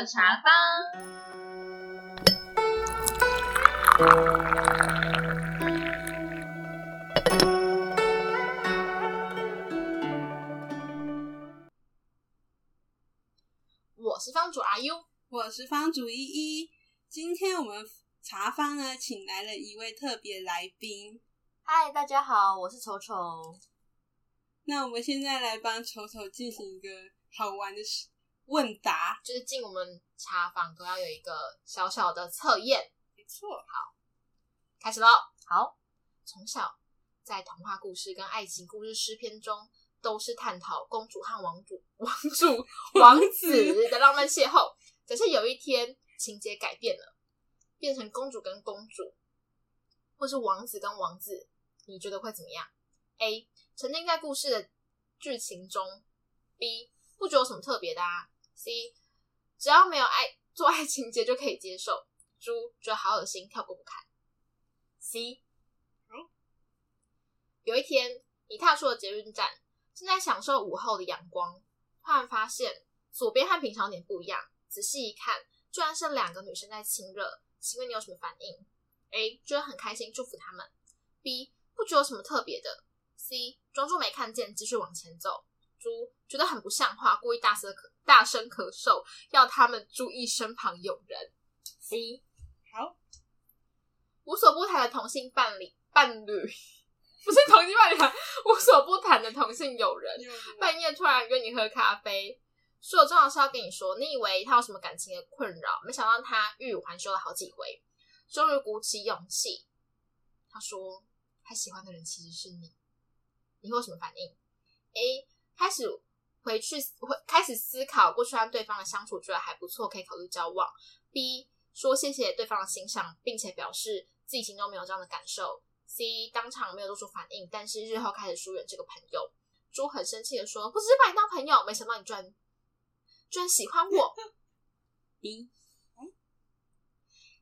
的茶坊。我是方主阿优我是方主依依。今天我们茶坊呢，请来了一位特别来宾。嗨，大家好，我是丑丑。那我们现在来帮丑丑进行一个好玩的事问答。就是进我们茶坊都要有一个小小的测验。没错，好开始喽！好，从小在童话故事跟爱情故事诗篇中，都是探讨公主和王主、王主、王子的浪漫邂逅。可是有一天情节改变了，变成公主跟公主，或是王子跟王子，你觉得会怎么样？A. 沉浸在故事的剧情中；B. 不觉得有什么特别的啊；C. 只要没有爱做爱情节就可以接受。猪觉得好恶心，跳过不看。C，有一天，你踏出了捷运站，正在享受午后的阳光，突然发现左边和平常有点不一样。仔细一看，居然是两个女生在亲热。请问你有什么反应？A. 觉得很开心，祝福他们。B. 不觉得有什么特别的。C. 装作没看见，继续往前走。猪觉得很不像话，故意大声咳大声咳嗽，要他们注意身旁有人。C. 好，无所不谈的同性伴侣伴侣，不是同性伴侣啊，无所不谈的同性友人，半夜突然约你喝咖啡，说有重要事要跟你说。你以为他有什么感情的困扰，没想到他欲语还休了好几回，终于鼓起勇气，他说他喜欢的人其实是你。你会有什么反应？A. 开始回去会开始思考过去和对方的相处，觉得还不错，可以考虑交往。B. 说谢谢对方的欣赏，并且表示自己心中没有这样的感受。C 当场没有做出反应，但是日后开始疏远这个朋友。猪很生气的说：“我只是把你当朋友，没想到你居然居然喜欢我。”B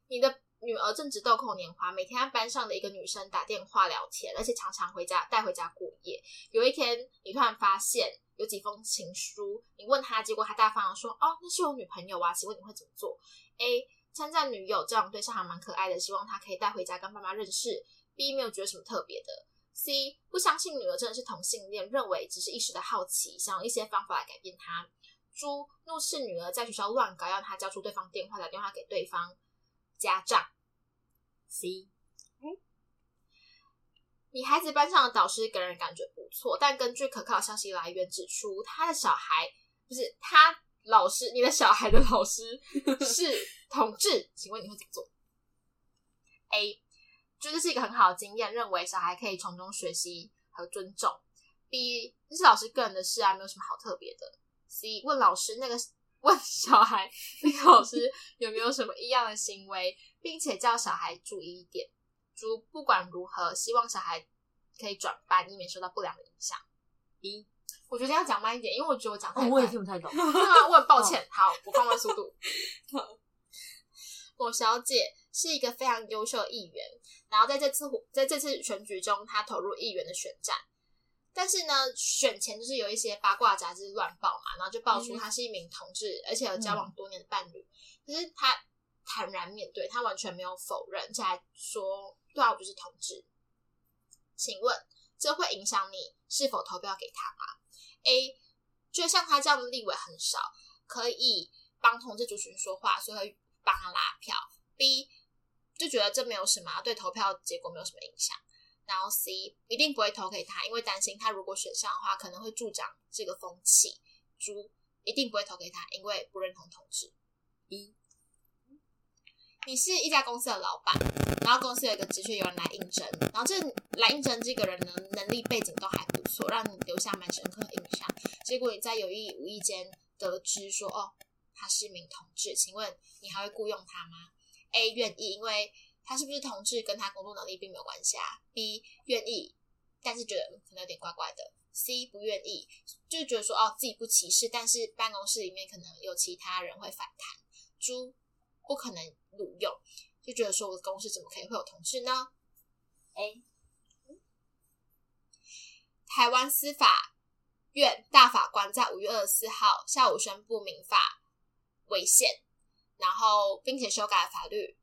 你的女儿正值豆蔻年华，每天和班上的一个女生打电话聊天，而且常常回家带回家过夜。有一天，你突然发现有几封情书，你问他，结果他大方的说：“哦，那是我女朋友啊，请问你会怎么做？”A 称赞女友这样对象还蛮可爱的，希望她可以带回家跟爸妈认识。B 没有觉得什么特别的。C 不相信女儿真的是同性恋，认为只是一时的好奇，想用一些方法来改变她。猪怒斥女儿在学校乱搞，让她交出对方电话，打电话给对方家长。C 嗯，你孩子班上的导师给人感觉不错，但根据可靠消息来源指出，他的小孩不是他老师，你的小孩的老师 是同志，请问你会怎么做？A 觉得是一个很好的经验，认为小孩可以从中学习和尊重。B 这是老师个人的事啊，没有什么好特别的。C 问老师那个 问小孩那个老师有没有什么异样的行为，并且叫小孩注意一点。猪不管如何，希望小孩可以转班，以免受到不良的影响。一我觉得要讲慢一点，因为我觉得我讲太快。哦我也听不太懂。真的吗？我很抱歉。好，我放慢速度。我小姐是一个非常优秀的议员，然后在这次在这次选举中，她投入议员的选战。但是呢，选前就是有一些八卦杂志乱报嘛，然后就爆出她是一名同志，而且有交往多年的伴侣。可是她坦然面对，她完全没有否认，而且还说：“对啊，我就是同志。”请问这会影响你是否投票给他吗？A 觉得像他这样的立委很少，可以帮同志族群说话，所以会帮他拉票。B 就觉得这没有什么，对投票结果没有什么影响。然后 C 一定不会投给他，因为担心他如果选上的话，可能会助长这个风气。猪一定不会投给他，因为不认同同志。B 你是一家公司的老板，然后公司有一个职缺有人来应征，然后这来应征这个人呢，能力背景都还不错，让你留下蛮深刻的印象。结果你在有意无意间得知说，哦，他是一名同志，请问你还会雇佣他吗？A 愿意，因为他是不是同志跟他工作能力并没有关系啊。B 愿意，但是觉得可能有点怪怪的。C 不愿意，就觉得说哦自己不歧视，但是办公室里面可能有其他人会反弹。猪不可能录用，就觉得说我的公司怎么可以会有同志呢？A 台湾司法院大法官在五月二十四号下午宣布民法违宪，然后并且修改了法律，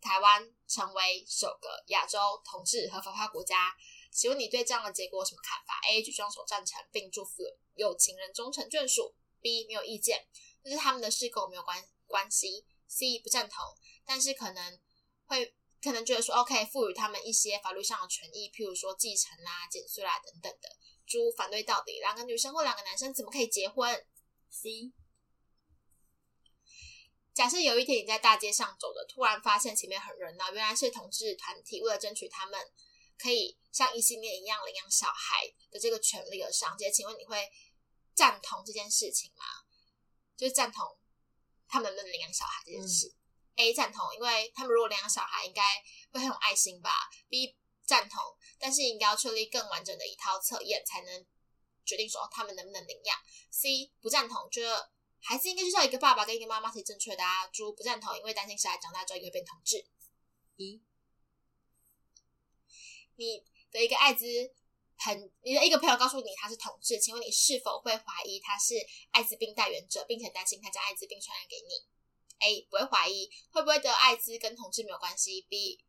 台湾成为首个亚洲同志合法化国家。请问你对这样的结果有什么看法？A. 举双手赞成，并祝福有情人终成眷属。B. 没有意见，这是他们的事跟我没有关关系。C. 不赞同，但是可能会可能觉得说，OK，赋予他们一些法律上的权益，譬如说继承啦、减税啦等等的。猪反对到底，两个女生或两个男生怎么可以结婚？C。假设有一天你在大街上走着，突然发现前面很热闹，原来是同志团体为了争取他们可以像异性恋一样领养小孩的这个权利而上街，请问你会赞同这件事情吗？就是赞同他们能领养小孩这件事。A 赞同，因为他们如果领养小孩，应该会很有爱心吧。B 赞同，但是应该要确立更完整的一套测验，才能决定说他们能不能领养。C 不赞同，觉得孩子应该就像一个爸爸跟一个妈妈才正确的啊。猪不赞同，因为担心小孩长大之后也会变同志。一，你的一个艾滋朋，你的一个朋友告诉你他是同志，请问你是否会怀疑他是艾滋病带源者，并且担心他将艾滋病传染给你？A 不会怀疑，会不会得艾滋跟同志没有关系？B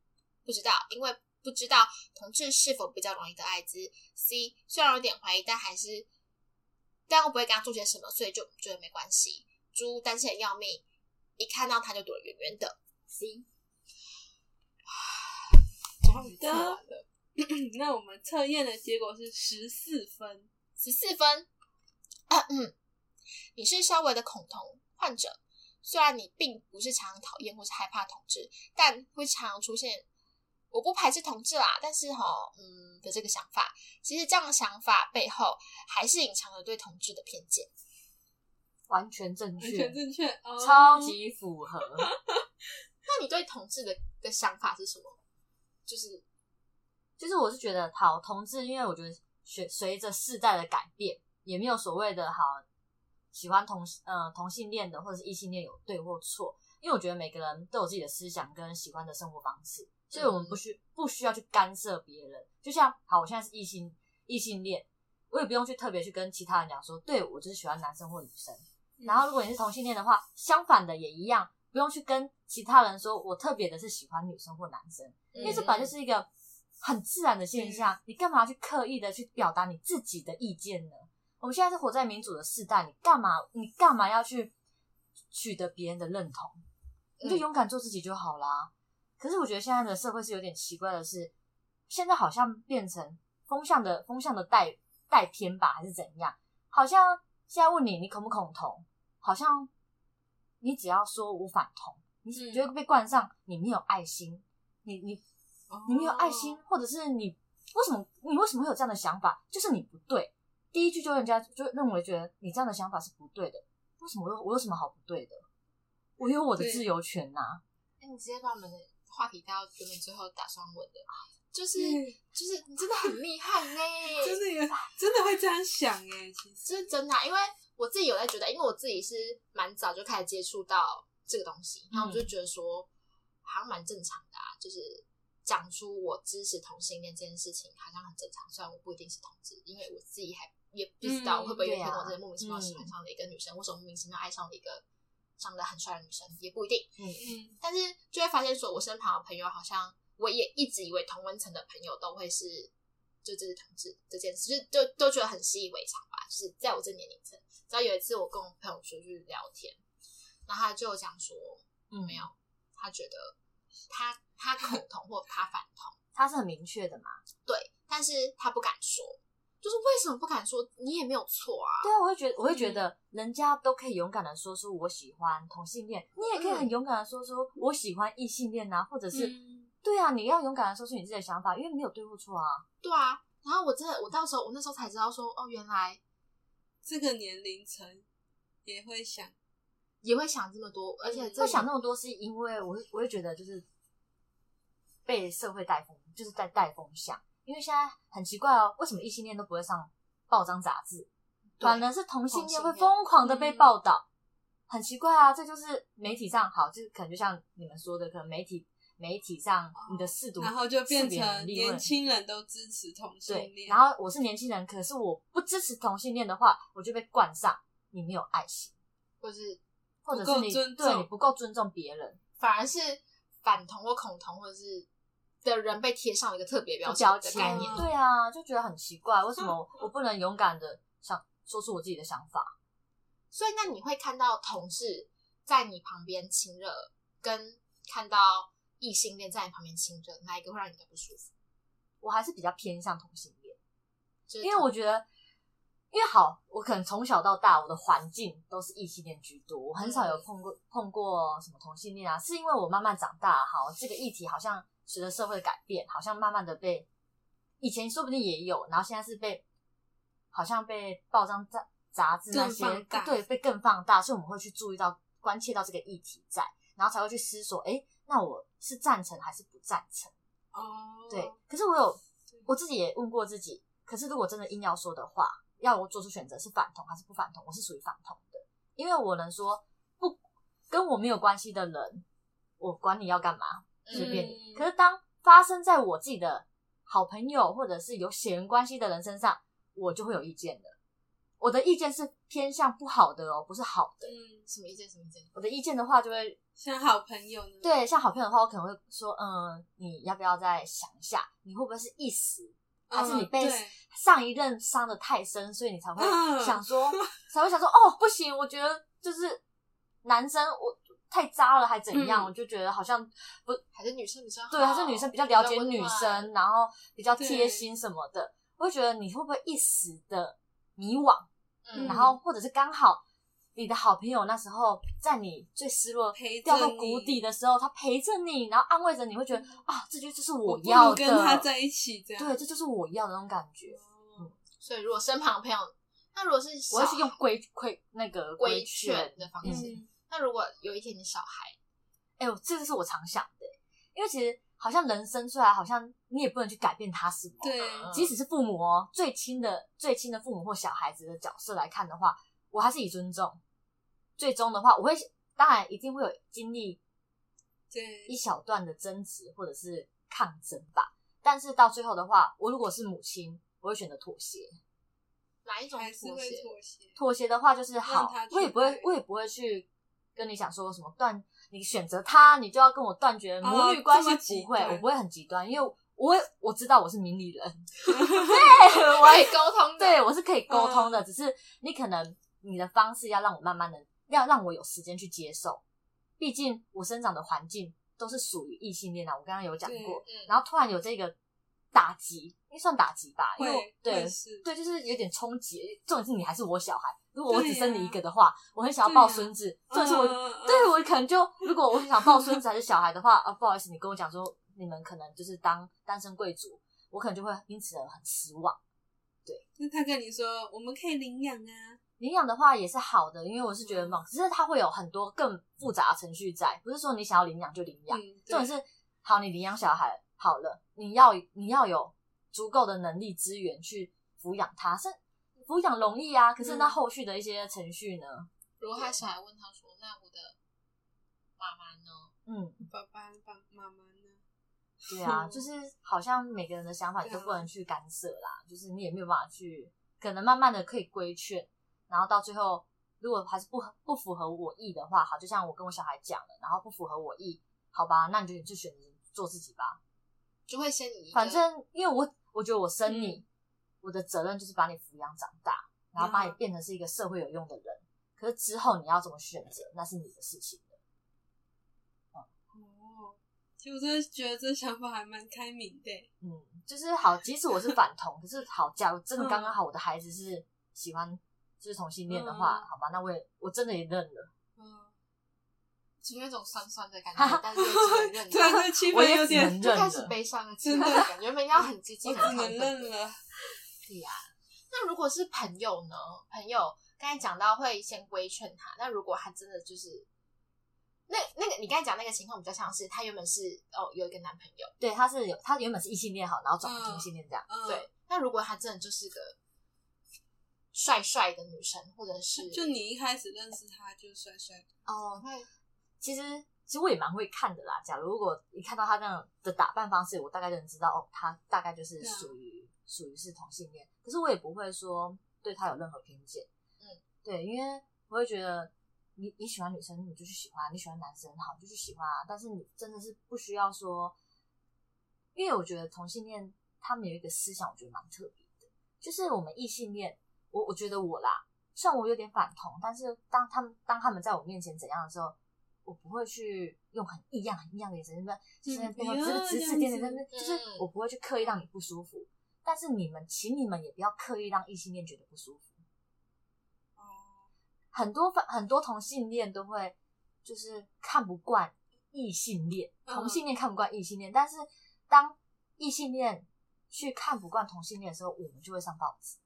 不知道，因为不知道同志是否比较容易得艾滋。C 虽然有点怀疑，但还是但我不会跟他做些什么，所以就觉得没关系。猪担心的要命，一看到他就躲得远远的。C 终于测完了。那我们测验的结果是十四分，十四分。嗯，你是稍微的恐同患者，虽然你并不是常常讨厌或是害怕同志，但会常常出现我不排斥同志啦，但是哈，嗯的这个想法，其实这样的想法背后还是隐藏了对同志的偏见。完全正确完确，全正确，哦超级符合。那你对同志的的想法是什么？就是就是我是觉得好同志，因为我觉得随随着世代的改变，也没有所谓的好喜欢同呃同性恋的或者是异性恋有对或错，因为我觉得每个人都有自己的思想跟喜欢的生活方式，所以我们不需不需要去干涉别人。就像好，我现在是异性异性恋，我也不用去特别去跟其他人讲说，对我就是喜欢男生或女生。然后如果你是同性恋的话，相反的也一样，不用去跟其他人说我特别的是喜欢女生或男生，因为这本来就是一个很自然的现象，你干嘛去刻意的去表达你自己的意见呢？我们现在是活在民主的时代，你干嘛你干嘛要去取得别人的认同？你就勇敢做自己就好啦。可是我觉得现在的社会是有点奇怪的是，现在好像变成风向的风向的带带偏吧，还是怎样？好像现在问你你恐不恐同，好像你只要说无反同，你嗯就会被冠上你没有爱心，你你你没有爱心，哦或者是你为什么你为什么会有这样的想法？就是你不对。第一句就人家就认为觉得你这样的想法是不对的，为什么我有我有什么好不对的？我有我的自由权呐、哎，你直接把我们的话题带到原本最后打双文的，就是嗯就是你真的很厉害呢，真的有真的会这样想哎，其实真的啊、因为我自己有在觉得，因为我自己是蛮早就开始接触到这个东西，然后我就觉得说好像蛮正常的啊，就是讲出我支持同性恋这件事情好像很正常，虽然我不一定是同志，因为我自己还也不知道嗯会不会有一天我真的莫名其妙喜欢上了一个女生，或者莫名其妙爱上了一个长得很帅的女生，也不一定。嗯，但是就会发现说，我身旁的朋友好像我也一直以为同温层的朋友都会是就这是同志这件事，就就都觉得很习以为常吧。就是在我这年龄层，直到有一次我跟我朋友出去聊天，然后他就讲说，嗯，没有，他觉得他他恐同或他反同，他是很明确的嘛。对，但是他不敢说，就是为什么不敢说？你也没有错啊。对啊，我会觉得，我会觉得人家都可以勇敢的说出我喜欢同性恋，你也可以很勇敢的说出我喜欢异性恋啊，或者是、嗯对啊，你要勇敢的说出你自己的想法，因为没有对或错啊。对啊，然后我真的，我到时候我那时候才知道说，哦，原来这个年龄层也会想，也会想这么多，而且会想那么多，是因为我会我会觉得就是被社会带风，就是在带风向。因为现在很奇怪哦，为什么异性恋都不会上报章杂志，反而是同性恋会疯狂的被嗯报道？很奇怪啊，这就是媒体上好，就是可能就像你们说的，可能媒体媒体上你的试读，然后就变成年轻人都支持同性，恋，然后我是年轻人，可是我不支持同性恋的话，我就被冠上你没有爱心，或是或者是你对你不够尊重别人反而是反同或恐同或者是的人被贴上了一个特别标签的概念。嗯对啊，就觉得很奇怪，为什么我不能勇敢的想说出我自己的想法？所以，那你会看到同事在你旁边亲热，跟看到异性恋在你旁边亲热，哪一个会让你比较不舒服？我还是比较偏向同性恋，因为我觉得，因为好，我可能从小到大我的环境都是异性恋居多，我很少有碰过、碰过什么同性恋啊，是因为我慢慢长大，好，这个议题好像随着社会的改变，好像慢慢的被以前说不定也有，然后现在是被好像被报章杂杂志那些对被更放大，所以我们会去注意到关切到这个议题在，然后才会去思索，哎，那我是赞成还是不赞成？哦，对，可是我有我自己也问过自己，可是如果真的硬要说的话，要我做出选择是反同还是不反同，我是属于反同的，因为我能说不跟我没有关系的人，我管你要干嘛，随便你。嗯可是当发生在我自己的好朋友或者是有血缘关系的人身上，我就会有意见的。我的意见是偏向不好的哦，不是好的。嗯，什么意见？什么意见？我的意见的话，就会 像好朋友呢，对，像好朋友的话，我可能会说，嗯，你要不要再想一下？你会不会是一时，还是你被上一任伤的太深，所以你才会嗯想说，才会想说，哦，不行，我觉得就是男生我太渣了，还怎样？嗯我就觉得好像不还是女生比较？对，还是女生比较了解女生，然后比较贴心什么的。我会觉得你会不会一时的迷惘，嗯，然后或者是刚好你的好朋友那时候在你最失落陪掉到谷底的时候，他陪着你，然后安慰着你，会觉得啊，这就就是我要的，跟他在一起这样，对，这就是我要的那种感觉。嗯所以如果身旁的朋友，那如果是我要去用规规那个规劝劝的方式，嗯那如果有一天你小孩，哎呦，这个是我常想的，因为其实好像人生出来，好像你也不能去改变他什么。对，嗯即使是父母哦，最亲的、最亲的父母或小孩子的角色来看的话，我还是以尊重。最终的话，我会当然一定会有经历对一，小段的争执或者是抗争吧。但是到最后的话，我如果是母亲，我会选择妥协。哪一种妥协？妥协，妥协的话就是好我也不会，我也不会去跟你讲说什么断，你选择他，你就要跟我断绝母女关系，不会，我不会很极端，因为我会我知道我是明理人，我可以沟通的，对我是可以沟通嗯的，只是你可能你的方式要让我慢慢的，要让我有时间去接受，毕竟我生长的环境都是属于异性恋啊，我刚刚有讲对过，嗯，然后突然有这个打击，应该算打击吧，因为对是对，就是有点冲击。重点是你还是我小孩，如果我只对生你一呀个的话，我很想要抱孙子。重点是我，对我可能就如果我想抱孙子还是小孩的话，啊，不好意思，你跟我讲说你们可能就是当单身贵族，我可能就会因此而很失望。对那他跟你说我们可以领养啊，领养的话也是好的，因为我是觉得嘛，只是它会有很多更复杂的程序在，不是说你想要领养就领养。嗯，重点是，好，你领养小孩好了，你要你要有足够的能力资源去抚养他，是抚养容易啊，可是那嗯后续的一些程序呢？如果他小孩问他说：“那我的妈妈呢嗯，爸爸爸妈妈呢？对啊，嗯 就是好像每个人的想法你都不能去干涉啦，就是你也没有办法去，可能慢慢的可以规劝，然后到最后如果还是不不符合我意的话，好，就像我跟我小孩讲了，然后不符合我意，好吧，那你就你就选择做自己吧。？”就会先你反正因为我我觉得我生你，嗯我的责任就是把你抚养长大，然后把你嗯变成是一个社会有用的人。可是之后你要怎么选择，那是你的事情了。哦，其实我真的觉得这想法还蛮开明的欸，嗯，就是好，即使我是反同，可是好，假如真的刚刚嗯好我的孩子是喜欢就是同性恋的话，嗯好吧，那我也我真的也认了，嗯，只有一种酸酸的感觉，但是又只能认突然了，这气我也有点能，就。开始悲伤了起真的感觉。原本要很积极、我很亢只能奋认了，对呀、那如果是朋友呢？朋友刚才讲到会先规劝他，那如果他真的就是那那个你刚才讲那个情况比较像是他原本是哦有一个男朋友，对，他是有他原本是异性恋好，然后转同性恋这样。嗯，对，那如果他真的就是个帅帅的女生，或者是就你一开始认识他就帅帅的，哦，那其实其实我也蛮会看的啦。假如如果一看到他这样的打扮方式，我大概就能知道哦，他大概就是属于属于是同性恋。可是我也不会说对他有任何偏见。嗯，对，因为我会觉得你你喜欢女生你就去喜欢，你喜欢男生好你就去喜欢啊。但是你真的是不需要说，因为我觉得同性恋他们有一个思想，我觉得蛮特别的，就是我们异性恋，我我觉得我啦，虽然我有点反同，但是当他们当他们在我面前怎样的时候，我不会去用很异样很异样的眼神，就是在背后指指指点点，就是我不会去刻意让你不舒服。但是你们，请你们也不要刻意让异性恋觉得不舒服。很多很多同性恋都会就是看不惯异性恋，同性恋看不惯异性恋，但是当异性恋去看不惯同性恋的时候，我们就会上报纸。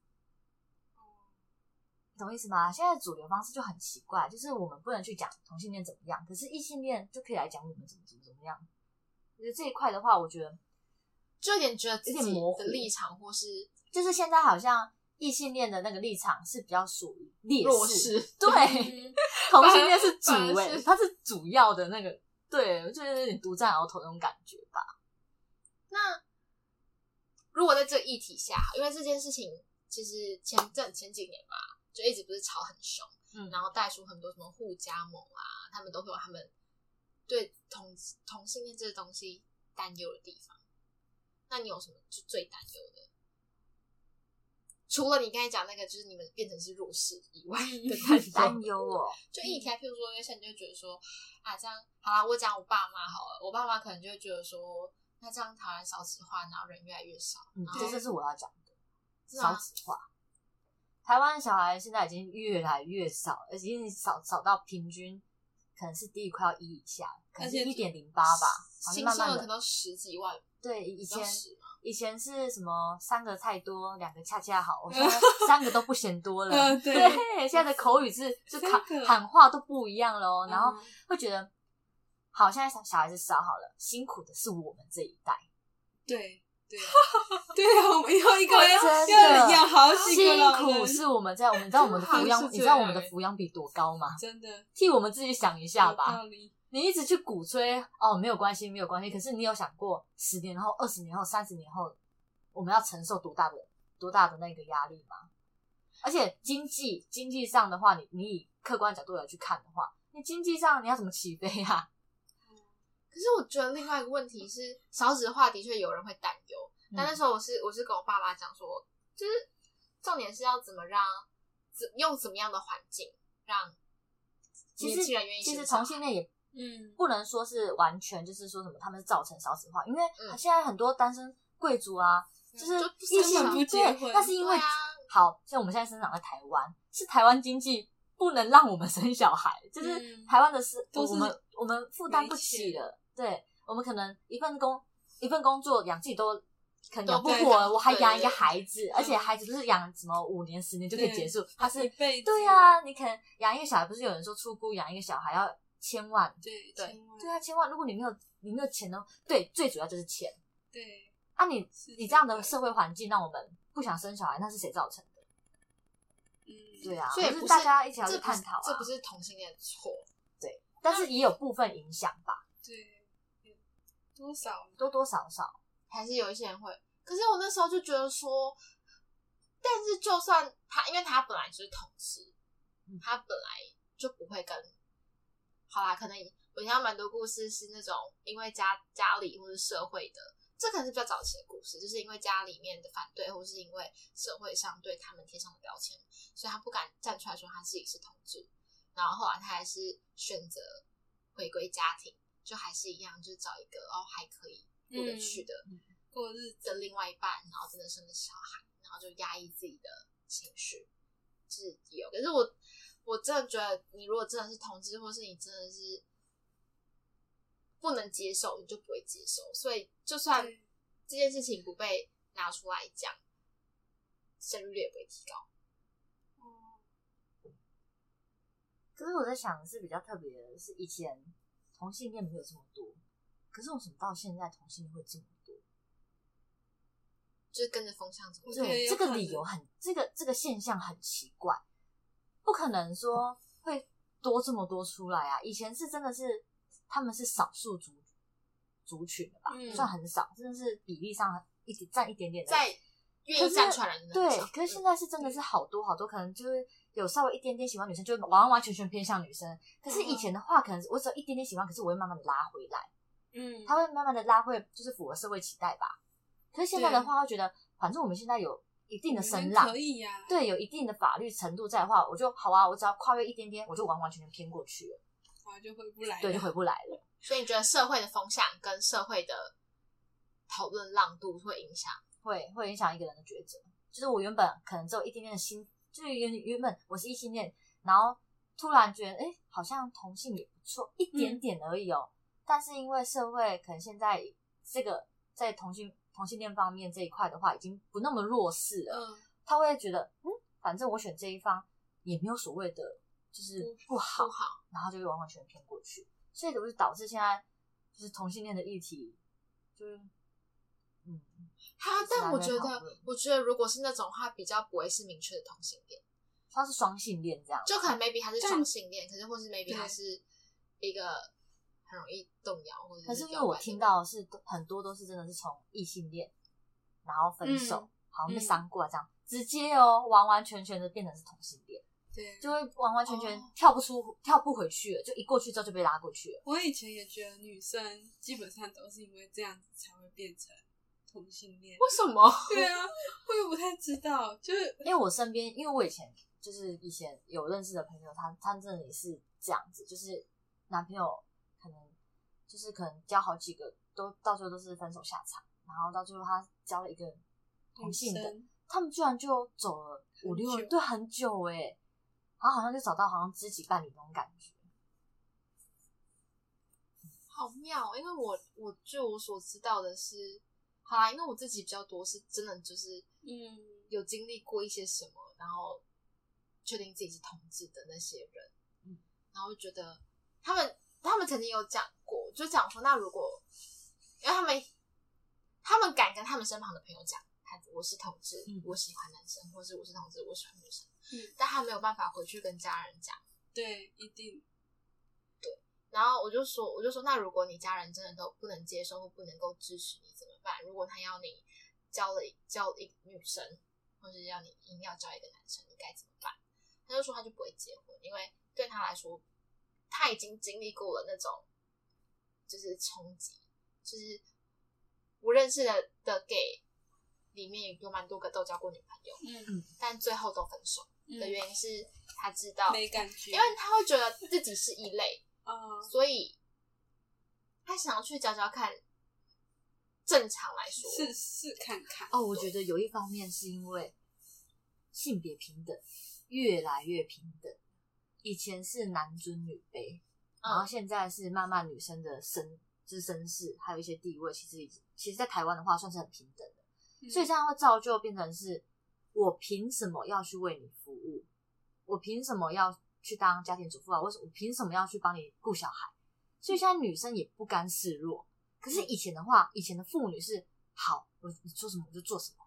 懂意思吗？现在主流方式就很奇怪，就是我们不能去讲同性恋怎么样，可是异性恋就可以来讲我们怎么怎么怎么样。我觉得这一块的话，我觉得。就有点觉得自己的立场，或是就是现在好像异性恋的那个立场是比较属于劣势，对，同性恋是主诶，他是主要的那个，对，就是有点独占鳌头那种感觉吧。那如果在这个议题下，因为这件事情其实前阵前几年吧，就一直不是吵很凶，嗯，然后带出很多什么互加盟啊，他们都会有他们对同同性恋这个东西担忧的地方。那你有什么就最担忧的？除了你刚才讲那个，就是你们变成是弱势以外的担忧哦。就一开，譬如说，因为现在就会觉得说，啊，这样好了，我讲我爸妈好了，我爸妈可能就会觉得说，那这样台湾少子化，然后人越来越少。嗯，这这是我要讲的，少子化。台湾小孩现在已经越来越少，已经少少到平均可能是低于快要一以下，可能是一点零八吧，新生儿可能十几万。对，以前以前是什么三个太多，两个恰恰好。我现在 三个都不嫌多了。对，现在的口语是就喊喊话都不一样喽。然后会觉得，好，现在小小孩子少好了，辛苦的是我们这一代。对对 对啊，我们要一个要养好几个辛苦是我们在我们知道我们的 抚养，你知道我们的抚养比多高吗？真的，替我们自己想一下吧。你一直去鼓吹哦，没有关系，没有关系。可是你有想过，十年后、二十年后、三十年后，我们要承受多大的、多大的那个压力吗？而且经济经济上的话，你你以客观角度来去看的话，你经济上你要怎么起飞啊？可是我觉得另外一个问题是，少子化的确有人会担忧。但那时候我是我是跟我爸爸讲说，就是重点是要怎么让怎用怎么样的环境让年轻人愿意。其实同性恋也。嗯，不能说是完全就是说什么他们是造成少子化，因为现在很多单身贵族啊，就是异性不结婚，那是因为好像我们现在生长在台湾，是台湾经济不能让我们生小孩，就是台湾的是我们我们负担不起的，对我们可能一份工一份工作养自己都可能养不活，我还养一个孩子，而且孩子不是养什么五年十年就可以结束，他是对呀，你可能养一个小孩，不是有人说出姑养一个小孩要。千万，对对对啊，千万！如果你没有你没有钱呢？对，最主要就是钱。对啊，你你这样的社会环境让我们不想生小孩，那是谁造成的？嗯，对啊，所以是大家一起来去探讨，这不是同性恋的错，对，但是也有部分影响吧？对，多少多多少少还是有一些人会。可是我那时候就觉得说，但是就算他，因为他本来就是同志，他本来就不会跟。好啦，可能我听到蛮多故事是那种因为家家里或者社会的，这可能是比较早期的故事，就是因为家里面的反对，或是因为社会上对他们贴上的标签，所以他不敢站出来说他自己是同志，然后后来他还是选择回归家庭，就还是一样，就是找一个哦还可以过得去的过日子的另外一半，然后真的生了小孩，然后就压抑自己的情绪，是有，可是我。我真的觉得，你如果真的是同志，或是你真的是不能接受，你就不会接受。所以，就算这件事情不被拿出来讲，生育率也不会提高。哦。可是我在想，是比较特别的是，以前同性恋没有这么多，可是为什么到现在同性恋会这么多？就是跟着风向走。对，这个理由很，这个这个现象很奇怪。不可能说会多这么多出来啊！以前是真的是他们是少数族族群的吧，算很少，真的是比例上一点占一点点的。在愿意站出来的对，可是现在是真的是好多好多，可能就是有稍微一点点喜欢女生，就会完完全全偏向女生。可是以前的话，可能我只有一点点喜欢，可是我会慢慢的拉回来，嗯，他会慢慢的拉回，就是符合社会期待吧。可是现在的话，会觉得反正我们现在有一定的声浪可，以呀、对，有一定的法律程度在的话，我就好啊，我只要跨越一点点，我就完完全全偏过去了，然就回不来了。对，就回不来了。所以你觉得社会的风向跟社会的讨论浪度会影响？会会影响一个人的抉择。就是我原本可能只有一点点的心，就是原原本我是异性恋，然后突然觉得，哎、好像同性也不错，一点点而已哦。但是因为社会可能现在这个在同性同性恋方面这一块的话，已经不那么弱势了，嗯，他会觉得，嗯，反正我选这一方也没有所谓的就是不好，不好，然后就会完完全全偏过去，所以就会导致现在就是同性恋的议题，就是嗯。哈，是拿来但我觉得，我觉得如果是那种话，比较不会是明确的同性恋，他是双性恋这样，就可能 maybe 他是双性恋，可是或是 maybe 他是一个很容易动摇，或者可是因为我听到的是很多都是真的是从异性恋，然后分手，嗯好像被嗯伤过这样，直接哦完完全全的变成是同性恋，对，就会完完全全哦跳不出、跳不回去了，就一过去之后就被拉过去了。我以前也觉得女生基本上都是因为这样子才会变成同性恋。为什么？对啊，我也不太知道，就是因为我身边，因为我以前就是以前有认识的朋友，他他真的也是这样子，就是男朋友可能就是可能交好几个，都到最后都是分手下场，然后到最后他交了一个同性的，他们居然就走了五六年对很久哎、然后好像就找到好像知己伴侣那种感觉。好妙，哦因为我我据我所知道的是，好啦，因为我自己比较多是真的就是嗯有经历过一些什么，然后确定自己是同志的那些人，嗯，然后觉得他们他们曾经有讲过，就讲说，那如果因为他们他们敢跟他们身旁的朋友讲，他我是同志，嗯我喜欢男生，或是我是同志，我喜欢女生，嗯，但他没有办法回去跟家人讲。对，一定对然后我就说，我就说，那如果你家人真的都不能接受或不能够支持你办？如果他要你交了交一个女生，或是要你硬要交一个男生，你该怎么办？他就说他就不会结婚，因为对他来说，他已经经历过了那种就是冲击，就是我认识的的 gay 里面有蛮多个都交过女朋友，嗯但最后都分手的嗯，原因是他知道，没感觉，因为他会觉得自己是异类。哦，所以他想要去找找看。正常来说，试试看看哦，我觉得有一方面是因为性别平等越来越平等，以前是男尊女卑，然后嗯，现在是慢慢女生的身就是身世还有一些地位，其实已经其实，在台湾的话算是很平等的，嗯所以这样会造就变成是我凭什么要去为你服务？我凭什么要去当家庭主妇啊？我凭什么要去帮你顾小孩？所以现在女生也不甘示弱。可是以前的话，以前的妇女是好，我你说什么我就做什么，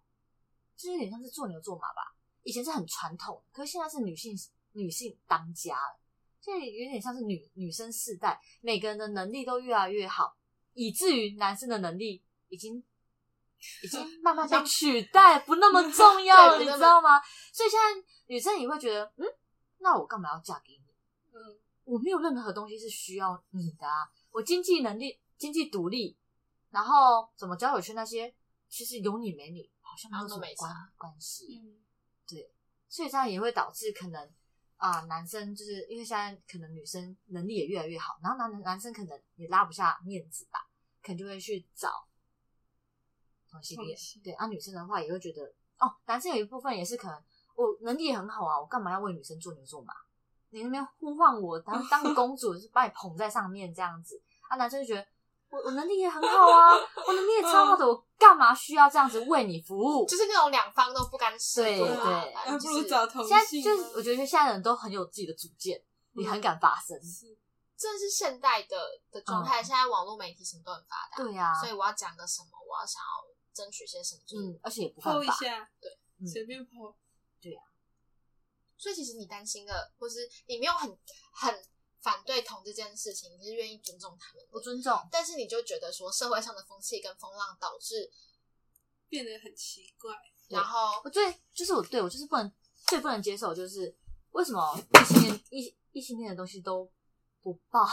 就是有点像是做牛做马吧。以前是很传统，可是现在是女性女性当家了，所以有点像是女女生世代，每个人的能力都越来越好，以至于男生的能力已经已经 慢慢被取代，不那么重 要了，你知道吗？所以现在女生也会觉得，嗯，那我干嘛要嫁给你？嗯我没有任何东西是需要你的啊，我经济能力、经济独立，然后怎么交友圈那些，其实有你没你好像没有什么关关系。嗯所以这样也会导致可能啊、男生就是因为现在可能女生能力也越来越好，然后男男生可能也拉不下面子吧，可能就会去找同性恋对，啊，女生的话也会觉得哦，男生有一部分也是可能我能力也很好啊，我干嘛要为女生做牛做马？你那边呼唤我当当个公主，是把你捧在上面这样子啊，男生就觉得。我我能力也很好啊，我能力也超好的，我干嘛需要这样子为你服务？就是那种两方都不甘示弱啊对对不正就是如找同现在就是我觉得现在人都很有自己的主见，你很敢发声。是这是现代的的状态。嗯现在网络媒体什么都很发达，对呀，所以我要讲个什么，我要想要争取些什么，嗯，而且也不犯法。下，对嗯随便泼，对呀，所以其实你担心的，或是你没有很很反对同这件事情，你是愿意尊重他们？的，我尊重，但是你就觉得说社会上的风气跟风浪导致，变得很奇怪。然后我最就是我对我就是不能最不能接受就是为什么异性恋异异性恋的东西都不报，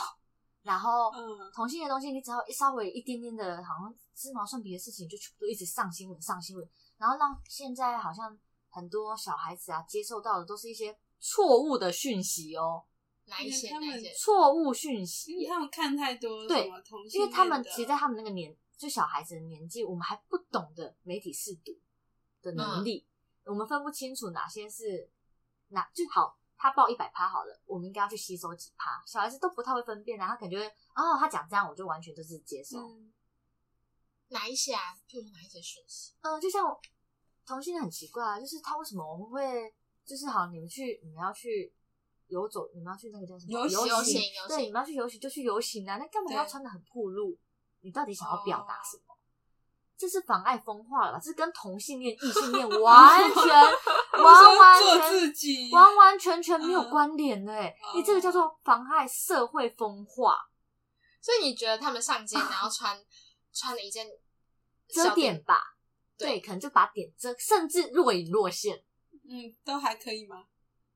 然后嗯，同性恋的东西你只要一稍微一点点的，好像鸡毛蒜皮的事情，就全部都一直上新闻上新闻，然后让现在好像很多小孩子啊接受到的都是一些错误的讯息哦，哪一些他们哪一些？错误讯息因为，他们看太多对因为他们其实，在他们那个年，就小孩子的年纪，我们还不懂得媒体试读的能力，我们分不清楚哪些是哪就好。他报一百趴好了，我们应该要去吸收几趴。小孩子都不太会分辨啊，他感觉哦，他讲这样我就完全都是接受。嗯，哪一些啊？譬如说哪一些讯息？嗯、就像同性恋很奇怪啊，就是他为什么我们会就是好，你们去你们要去游走，你们要去那个叫什么游行游行对，你们要去游行就去游行啊，那干嘛要穿的很暴露？你到底想要表达哦什么？这是妨碍风化了？这是跟同性恋、异性恋完全、完完全完完全全没有 嗯关联的哎、哦你这个叫做妨碍社会风化，所以你觉得他们上街然后穿穿了一件遮点吧？对对，可能就把点遮，甚至若隐若现。嗯，都还可以吗？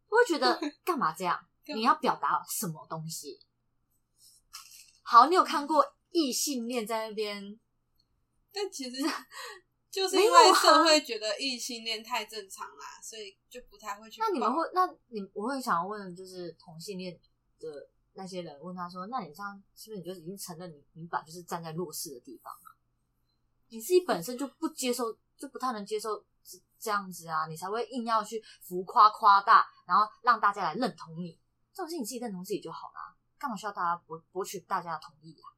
我会觉得 干嘛这样？你要表达什么东西？好，你有看过异性恋在那边？但其实 就是因为啊社会觉得异性恋太正常啦，所以就不太会去。那你们会？那你我会想要问，就是同性恋的那些人，问他说：“那你这样是不是你就已经承认你你本来就是站在弱势的地方啊？你自己本身就不接受，就不太能接受这这样子啊，你才会硬要去浮夸夸大，然后让大家来认同你。这种事你自己认同自己就好啦，干嘛需要大家博博取大家的同意啊？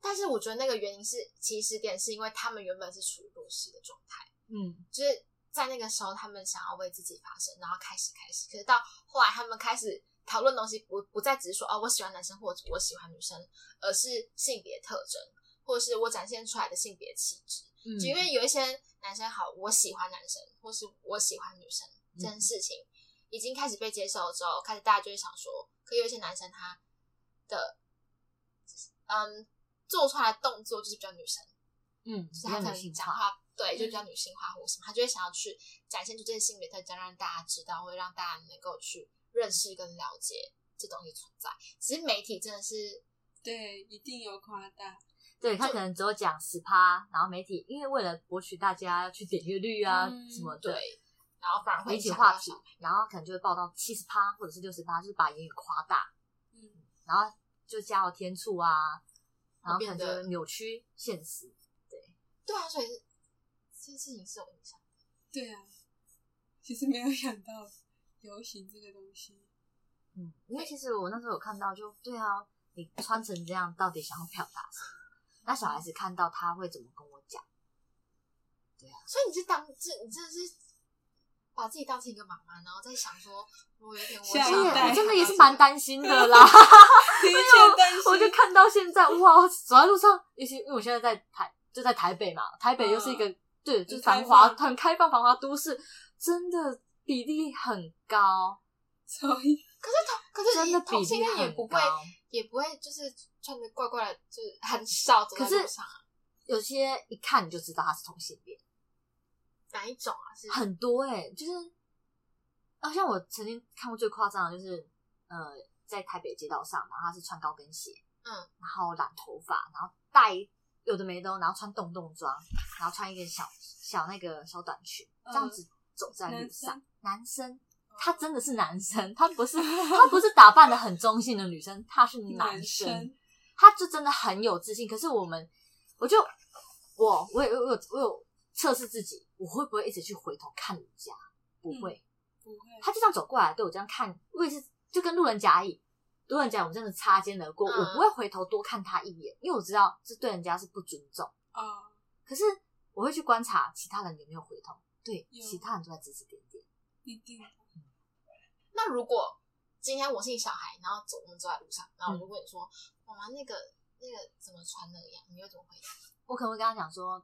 但是我觉得那个原因是起始点是因为他们原本是处于弱势的状态，嗯，就是在那个时候他们想要为自己发声，然后开始开始，可是到后来他们开始讨论东西不不再只是说哦我喜欢男生或者我喜欢女生，而是性别特征，或者是我展现出来的性别气质。嗯就因为有一些男生好，我喜欢男生，或是我喜欢女生这件事情已经开始被接受之后，开始大家就会想说，可有一些男生他的嗯做出来的动作就是比较女生，嗯，就是他可能讲话对就比较女性化或什么，他就会想要去展现出这些性别特征，让大家知道，会让大家能够去认识跟了解这东西存在。只是媒体真的是对，一定有夸大。就对他可能只有讲十趴，然后媒体因为为了博取大家去点阅率啊、嗯什么的，对，然后反而会媒体话题影响到小，然后可能就会报到七十趴或者是六十趴，就是把言语夸大，嗯，然后就加了天醋啊，然后可变得能就扭曲现实。对啊，所以是这件事情是有影响。对啊，其实没有想到游行这个东西。嗯，因为其实我那时候有看到就，对啊，你穿成这样到底想要表达什么？那小孩子看到他会怎么跟我讲？对啊所以你是当这，你真的是把自己当成一个妈妈，然后在想说，我有点我下一小代我真的也是蛮担心的啦。的确担心，我就看到现在，哇，走在路上，尤其因为我现在在台就在台北嘛，台北又是一个、对，就是繁华很开放繁华都市，真的比例很高，所以可是同可是真的比同性恋也不会。也不会就是穿的怪怪的，就是很少走在可是路上啊。有些一看你就知道他是同性恋，哪一种啊？是很多哎、就是，啊，像我曾经看过最夸张的就是，呃，在台北街道上，然后他是穿高跟鞋，嗯，然后染头发，然后戴有的没的，然后穿洞洞装，然后穿一个小小那个小短裙，这样子走在路上。男生，他真的是男生，他不是他不是打扮的很中性的女生，他是男男生他就真的很有自信。可是我们，我就我我有我有我有测试自己，我会不会一直去回头看人家？不会，不会，他就这样走过来对我这样看，我也是就跟路人甲乙，路人甲我们真的擦肩而过，嗯我不会回头多看他一眼，因为我知道这对人家是不尊重。哦，可是我会去观察其他人有没有回头，对，其他人都在指指点点。一定那如果今天我是你小孩，然后走我们走在路上，然后我嗯就问你说：“妈妈，那个那个怎么穿那样？”你会怎么回答？我可能会跟他讲说，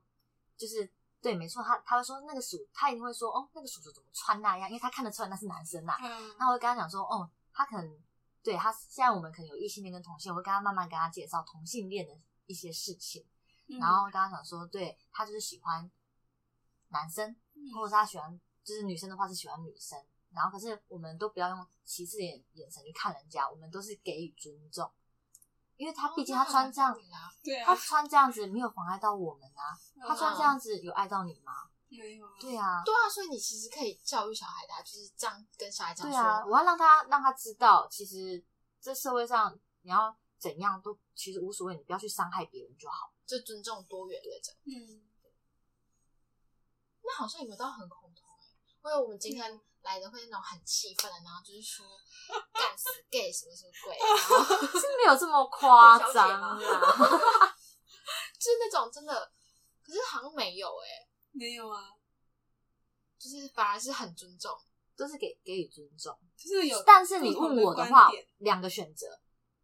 就是对，没错，他他会说那个叔，他一定会说哦，那个叔叔怎么穿那样，因为他看得出来那是男生呐、嗯。那我会跟他讲说，哦，他可能对他现在我们可能有异性恋跟同性，我会跟他慢慢跟他介绍同性恋的一些事情，嗯。然后跟他讲说，对他就是喜欢男生，嗯。或者是他喜欢就是女生的话是喜欢女生，然后可是我们都不要用歧视的眼眼神去看人家，我们都是给予尊重，因为他毕竟他穿这样，啊，对啊，他穿这样子没有妨碍到我们啊，他穿这样子有碍到你吗？没有啊，对啊，对啊，所以你其实可以教育小孩的、啊，就是这样跟小孩讲说，对啊，我要让他让他知道，其实这社会上你要怎样都其实无所谓，你不要去伤害别人就好。就尊重多元的这样。嗯，那好像也没有到很恐同哎、因为我们今天来的会那种很气愤的，然后就是说干死 gay 什么什么鬼，然后是没有这么夸张啊。就是那种真的，可是好像没有哎、没有啊，就是反而是很尊重。都是给给予尊重，就是有，但是你问我的的话两个选择，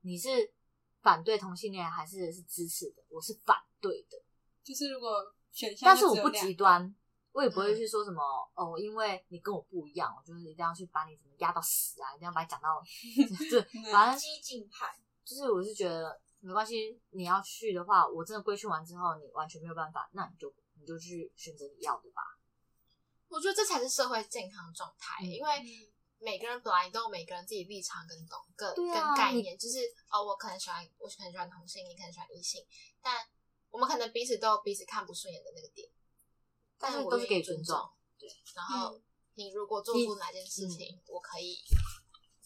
你是反对同性恋还是是支持的？我是反对的，就是如果选项，但是我不极，端，我也不会嗯。去说什么、哦，因为你跟我不一样，我就是一定要去把你怎么压到死啊，一定要把你讲到，对反正激进派，就是我是觉得没关系，你要去的话，我真的规训完之后，你完全没有办法，那你就你就去选择你要的吧。我觉得这才是社会健康状态，嗯因为嗯。每个人本来都有每个人自己立场跟懂跟、对啊跟概念，就是哦，我可能喜欢，我可能喜欢同性，你可能喜欢异性，但我们可能彼此都有彼此看不顺眼的那个点，但是都是给尊重。对，然后嗯你如果做出哪件事情，我可以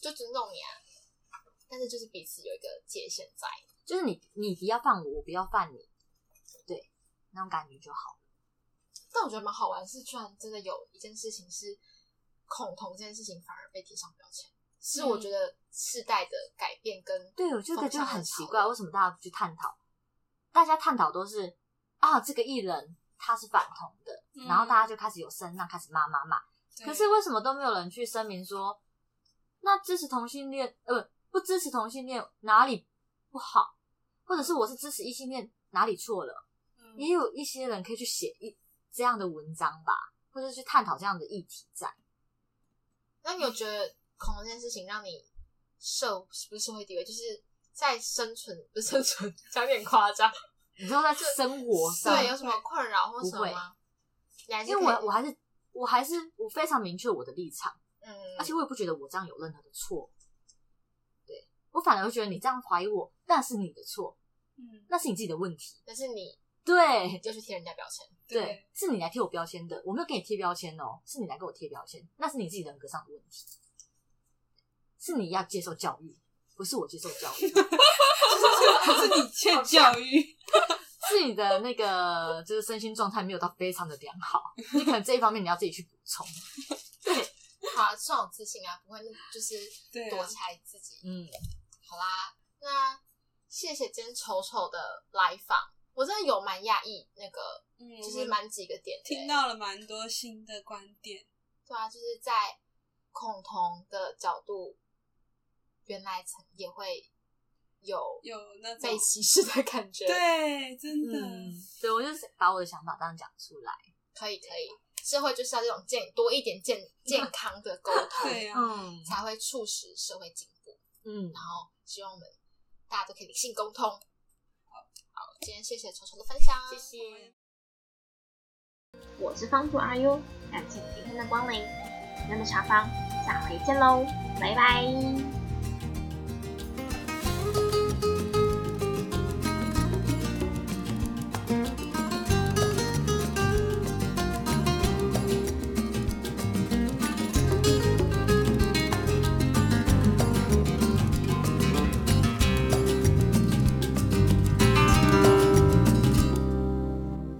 就尊重你啊，但是就是彼此有一个界限在。就是你你不要犯我，我不要犯你，对，那种感觉就好。但我觉得蛮好玩，是居然真的有一件事情是恐同这件事情反而被贴上标签，是我觉得世代的改变跟对，我觉得就很奇怪，为什么大家不去探讨？大家探讨都是啊，这个艺人他是反同的，嗯然后大家就开始有声浪，开始骂骂骂。可是为什么都没有人去声明说，那支持同性恋，呃，不支持同性恋哪里不好，或者是我是支持异性恋哪里错了？嗯也有一些人可以去写一这样的文章吧，或者去探讨这样的议题在。那你有觉得恐龙这件事情让你社不是社会地位，就是在生存不是生存，讲点夸张，你说在生活上，对，有什么困扰或什么吗？你还是因为我我还是我还是我非常明确我的立场。嗯，而且我也不觉得我这样有任何的错，对我反而会觉得你这样怀疑我，那是你的错，嗯，那是你自己的问题。但是你对就去贴人家标签，对，是你来贴我标签的，我没有给你贴标签哦，是你来给我贴标签，那是你自己人格上的问题，是你要接受教育，不是我接受教育，是你欠教育，是你的那个就是身心状态没有到非常的良好，你可能这一方面你要自己去补充。对好，这种自信啊，不会那就是躲起来自己。嗯，好啦，那谢谢今天丑丑的来访，我真的有蛮讶异，那个嗯，就是蛮几个点欸、听到了蛮多新的观点，对啊，就是在恐同的角度，原来曾也会有有那种被歧视的感觉。，对，真的，嗯，对我就是把我的想法这样讲出来。可以可以，社会就是要这种健多一点健健 康的沟通，对啊，嗯才会促使社会进步。嗯，然后希望我们大家都可以理性沟通。好，好，今天谢谢丑丑的分享，谢谢。我是方主阿 U，感谢你今天的光临，那么茶坊，下回见喽，拜拜。